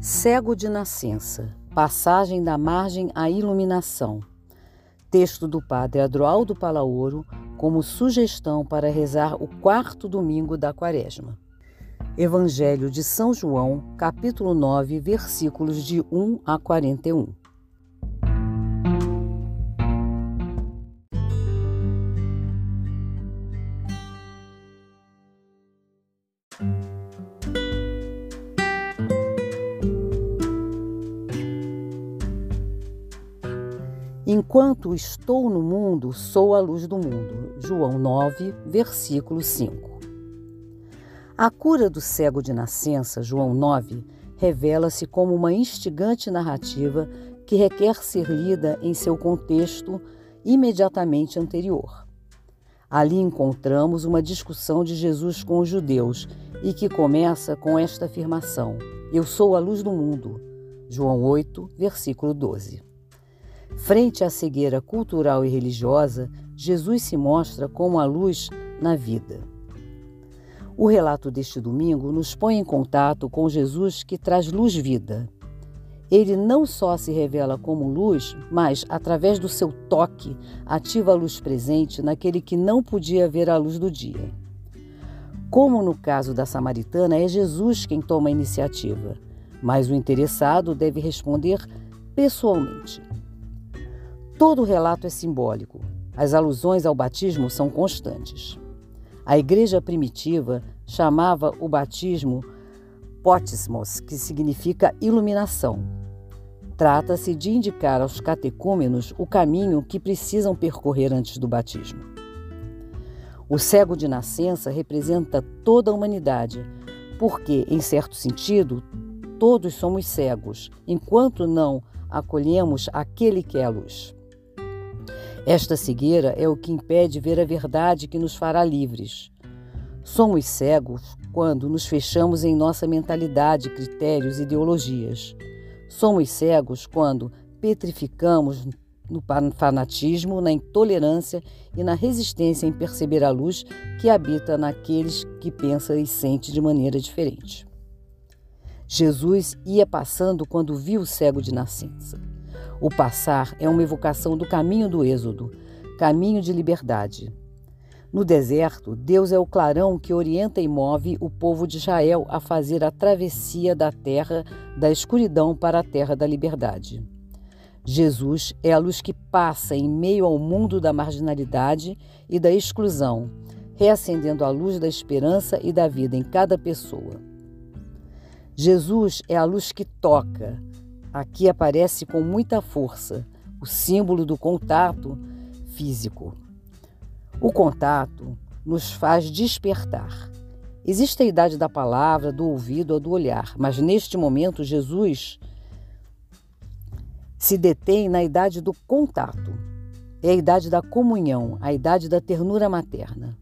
Cego de nascença, passagem da margem à iluminação. Texto do padre Adroaldo Palaoro como sugestão para rezar o quarto domingo da quaresma. Evangelho de São João, capítulo 9, versículos de 1 a 41. Enquanto estou no mundo, sou a luz do mundo. João 9, versículo 5. A cura do cego de nascença, João 9, revela-se como uma instigante narrativa que requer ser lida em seu contexto imediatamente anterior. Ali encontramos uma discussão de Jesus com os judeus e que começa com esta afirmação: Eu sou a luz do mundo. João 8, versículo 12. Frente à cegueira cultural e religiosa, Jesus se mostra como a luz na vida. O relato deste domingo nos põe em contato com Jesus que traz luz-vida. Ele não só se revela como luz, mas, através do seu toque, ativa a luz presente naquele que não podia ver a luz do dia. Como no caso da samaritana, é Jesus quem toma a iniciativa, mas o interessado deve responder pessoalmente. Todo o relato é simbólico. As alusões ao batismo são constantes. A igreja primitiva chamava o batismo potismos, que significa iluminação. Trata-se de indicar aos catecúmenos o caminho que precisam percorrer antes do batismo. O cego de nascença representa toda a humanidade, porque, em certo sentido, todos somos cegos, enquanto não acolhemos aquele que é a luz. Esta cegueira é o que impede ver a verdade que nos fará livres. Somos cegos quando nos fechamos em nossa mentalidade, critérios e ideologias. Somos cegos quando petrificamos no fanatismo, na intolerância e na resistência em perceber a luz que habita naqueles que pensam e sentem de maneira diferente. Jesus ia passando quando viu o cego de nascença. O passar é uma evocação do caminho do Êxodo, caminho de liberdade. No deserto, Deus é o clarão que orienta e move o povo de Israel a fazer a travessia da terra da escuridão para a terra da liberdade. Jesus é a luz que passa em meio ao mundo da marginalidade e da exclusão, reacendendo a luz da esperança e da vida em cada pessoa. Jesus é a luz que toca, Aqui aparece com muita força o símbolo do contato físico. O contato nos faz despertar. Existe a idade da palavra, do ouvido ou do olhar, mas neste momento Jesus se detém na idade do contato. É a idade da comunhão, a idade da ternura materna.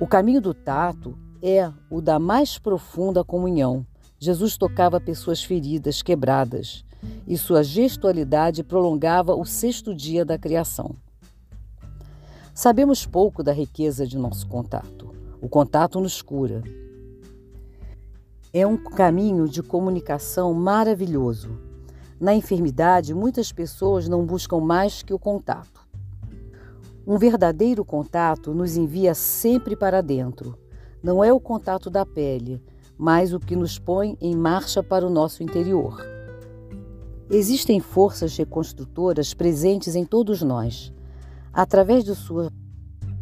O caminho do tato é o da mais profunda comunhão, Jesus tocava pessoas feridas, quebradas, e sua gestualidade prolongava o sexto dia da criação. Sabemos pouco da riqueza de nosso contato. O contato nos cura. É um caminho de comunicação maravilhoso. Na enfermidade, muitas pessoas não buscam mais que o contato. Um verdadeiro contato nos envia sempre para dentro. Não é o contato da pele, mas o que nos põe em marcha para o nosso interior. Existem forças reconstrutoras presentes em todos nós. Através de sua,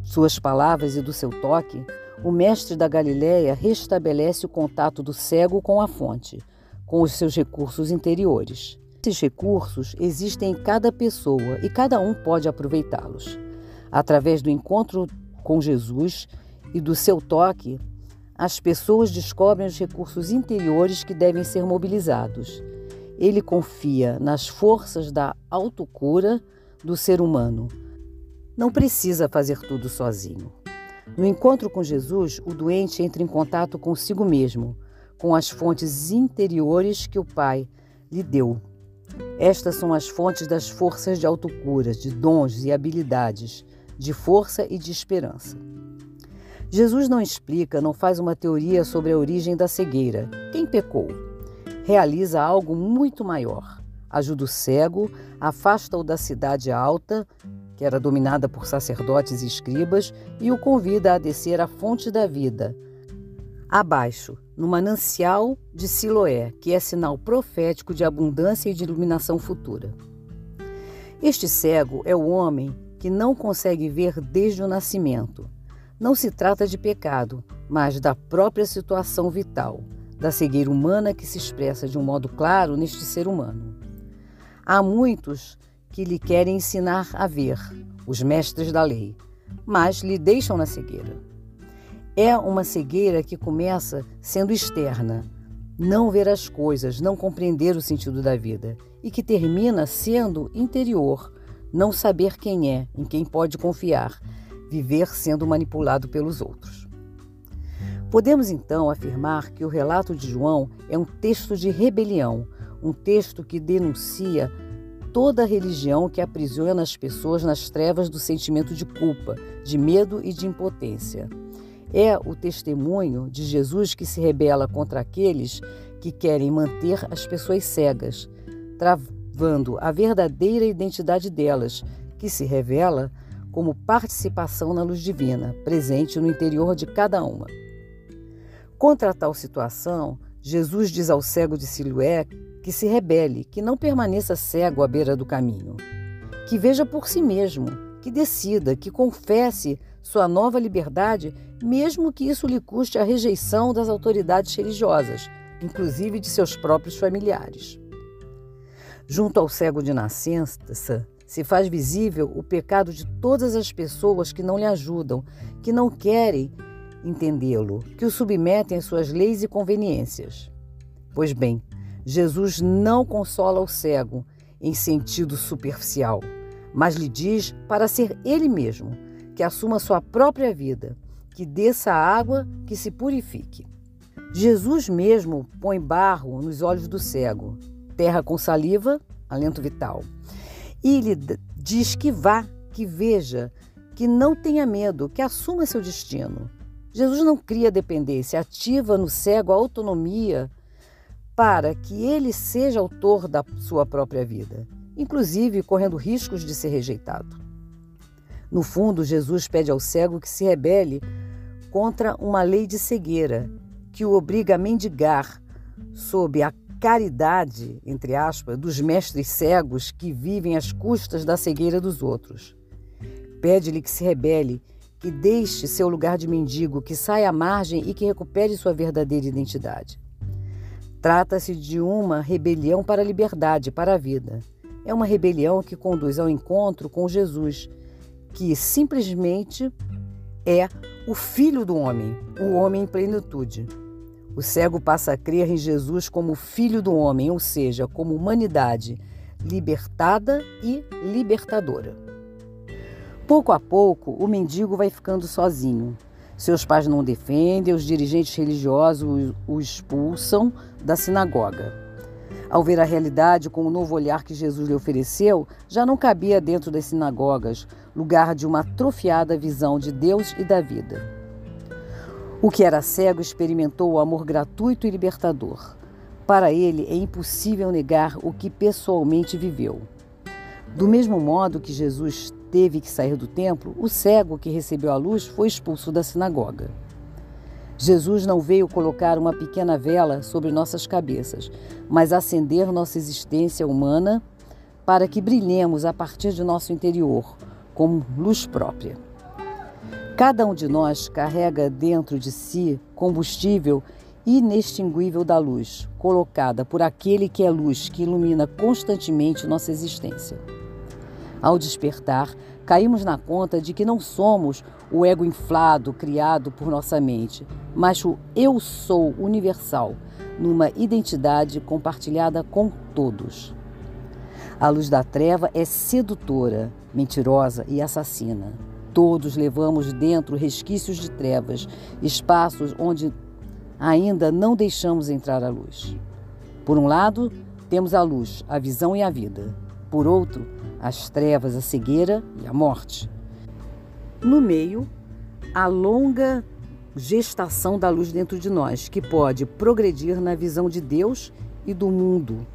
suas palavras e do seu toque, o mestre da Galiléia restabelece o contato do cego com a fonte, com os seus recursos interiores. Esses recursos existem em cada pessoa e cada um pode aproveitá-los. Através do encontro com Jesus e do seu toque, as pessoas descobrem os recursos interiores que devem ser mobilizados. Ele confia nas forças da autocura do ser humano. Não precisa fazer tudo sozinho. No encontro com Jesus, o doente entra em contato consigo mesmo, com as fontes interiores que o Pai lhe deu. Estas são as fontes das forças de autocura, de dons e habilidades, de força e de esperança. Jesus não explica, não faz uma teoria sobre a origem da cegueira. Quem pecou? realiza algo muito maior. Ajuda o cego, afasta-o da cidade alta, que era dominada por sacerdotes e escribas, e o convida a descer à fonte da vida, abaixo, no manancial de Siloé, que é sinal profético de abundância e de iluminação futura. Este cego é o homem que não consegue ver desde o nascimento. Não se trata de pecado, mas da própria situação vital, da cegueira humana que se expressa de um modo claro neste ser humano. Há muitos que lhe querem ensinar a ver, os mestres da lei, mas lhe deixam na cegueira. É uma cegueira que começa sendo externa, não ver as coisas, não compreender o sentido da vida, e que termina sendo interior, não saber quem é, em quem pode confiar, viver sendo manipulado pelos outros. Podemos então afirmar que o relato de João é um texto de rebelião, um texto que denuncia toda a religião que aprisiona as pessoas nas trevas do sentimento de culpa, de medo e de impotência. É o testemunho de Jesus que se rebela contra aqueles que querem manter as pessoas cegas, travando a verdadeira identidade delas, que se revela como participação na luz divina, presente no interior de cada uma. Contra tal situação, Jesus diz ao cego de Siloé que se rebele, que não permaneça cego à beira do caminho, que veja por si mesmo, que decida, que confesse sua nova liberdade, mesmo que isso lhe custe a rejeição das autoridades religiosas, inclusive de seus próprios familiares. Junto ao cego de nascença, se faz visível o pecado de todas as pessoas que não lhe ajudam, que não querem entendê-lo, que o submetem às suas leis e conveniências. Pois bem, Jesus não consola o cego em sentido superficial, mas lhe diz para ser ele mesmo, que assuma sua própria vida, que desça a água, que se purifique. Jesus mesmo põe barro nos olhos do cego, terra com saliva, alento vital. E lhe diz que vá, que veja, que não tenha medo, que assuma seu destino. Jesus não cria dependência, ativa no cego a autonomia para que ele seja autor da sua própria vida, inclusive correndo riscos de ser rejeitado. No fundo, Jesus pede ao cego que se rebele contra uma lei de cegueira que o obriga a mendigar sob a caridade, entre aspas, dos mestres cegos que vivem às custas da cegueira dos outros. Pede-lhe que se rebele, que deixe seu lugar de mendigo, que saia à margem e que recupere sua verdadeira identidade. Trata-se de uma rebelião para a liberdade, para a vida. É uma rebelião que conduz ao encontro com Jesus, que simplesmente é o Filho do homem, o homem em plenitude. O cego passa a crer em Jesus como filho do homem, ou seja, como humanidade libertada e libertadora. Pouco a pouco, o mendigo vai ficando sozinho. Seus pais não defendem, os dirigentes religiosos o expulsam da sinagoga. Ao ver a realidade com o novo olhar que Jesus lhe ofereceu, já não cabia dentro das sinagogas, lugar de uma atrofiada visão de Deus e da vida. O que era cego experimentou o amor gratuito e libertador. Para ele é impossível negar o que pessoalmente viveu. Do mesmo modo que Jesus teve que sair do templo, o cego que recebeu a luz foi expulso da sinagoga. Jesus não veio colocar uma pequena vela sobre nossas cabeças, mas acender nossa existência humana para que brilhemos a partir de nosso interior, como luz própria. Cada um de nós carrega dentro de si combustível inextinguível da luz, colocada por aquele que é luz, que ilumina constantemente nossa existência. Ao despertar, caímos na conta de que não somos o ego inflado criado por nossa mente, mas o eu sou universal, numa identidade compartilhada com todos. A luz da treva é sedutora, mentirosa e assassina. Todos levamos dentro resquícios de trevas, espaços onde ainda não deixamos entrar a luz. Por um lado, temos a luz, a visão e a vida. Por outro, as trevas, a cegueira e a morte. No meio, a longa gestação da luz dentro de nós, que pode progredir na visão de Deus e do mundo,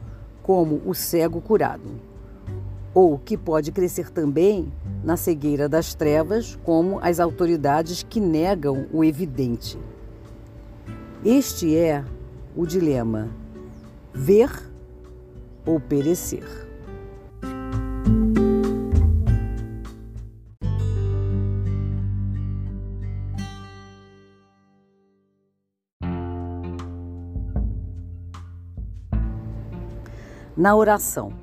como o cego curado, ou que pode crescer também na cegueira das trevas, como as autoridades que negam o evidente. Este é o dilema: ver ou perecer. Na oração,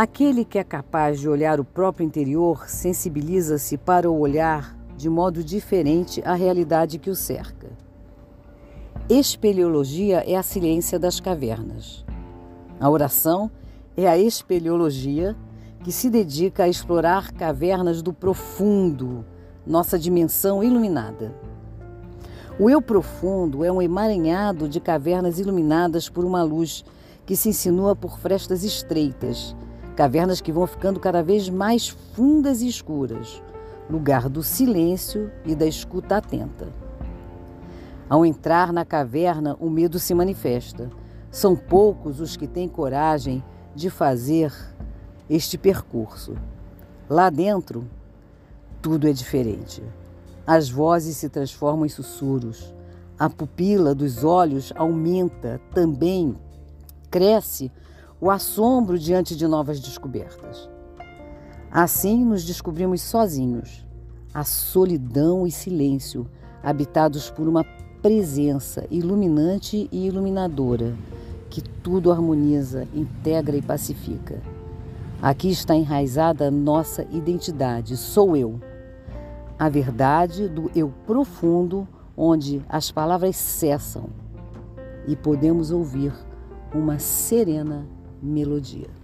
aquele que é capaz de olhar o próprio interior sensibiliza-se para o olhar de modo diferente à realidade que o cerca. Espeleologia é a ciência das cavernas. A oração é a espeleologia que se dedica a explorar cavernas do profundo, nossa dimensão iluminada. O eu profundo é um emaranhado de cavernas iluminadas por uma luz que se insinua por frestas estreitas, cavernas que vão ficando cada vez mais fundas e escuras, lugar do silêncio e da escuta atenta. Ao entrar na caverna, o medo se manifesta. São poucos os que têm coragem de fazer este percurso. Lá dentro, tudo é diferente. As vozes se transformam em sussurros. A pupila dos olhos aumenta também, cresce o assombro diante de novas descobertas. Assim nos descobrimos sozinhos, a solidão e silêncio, habitados por uma presença iluminante e iluminadora, que tudo harmoniza, integra e pacifica. Aqui está enraizada nossa identidade, sou eu. A verdade do eu profundo, onde as palavras cessam e podemos ouvir uma serena melodia.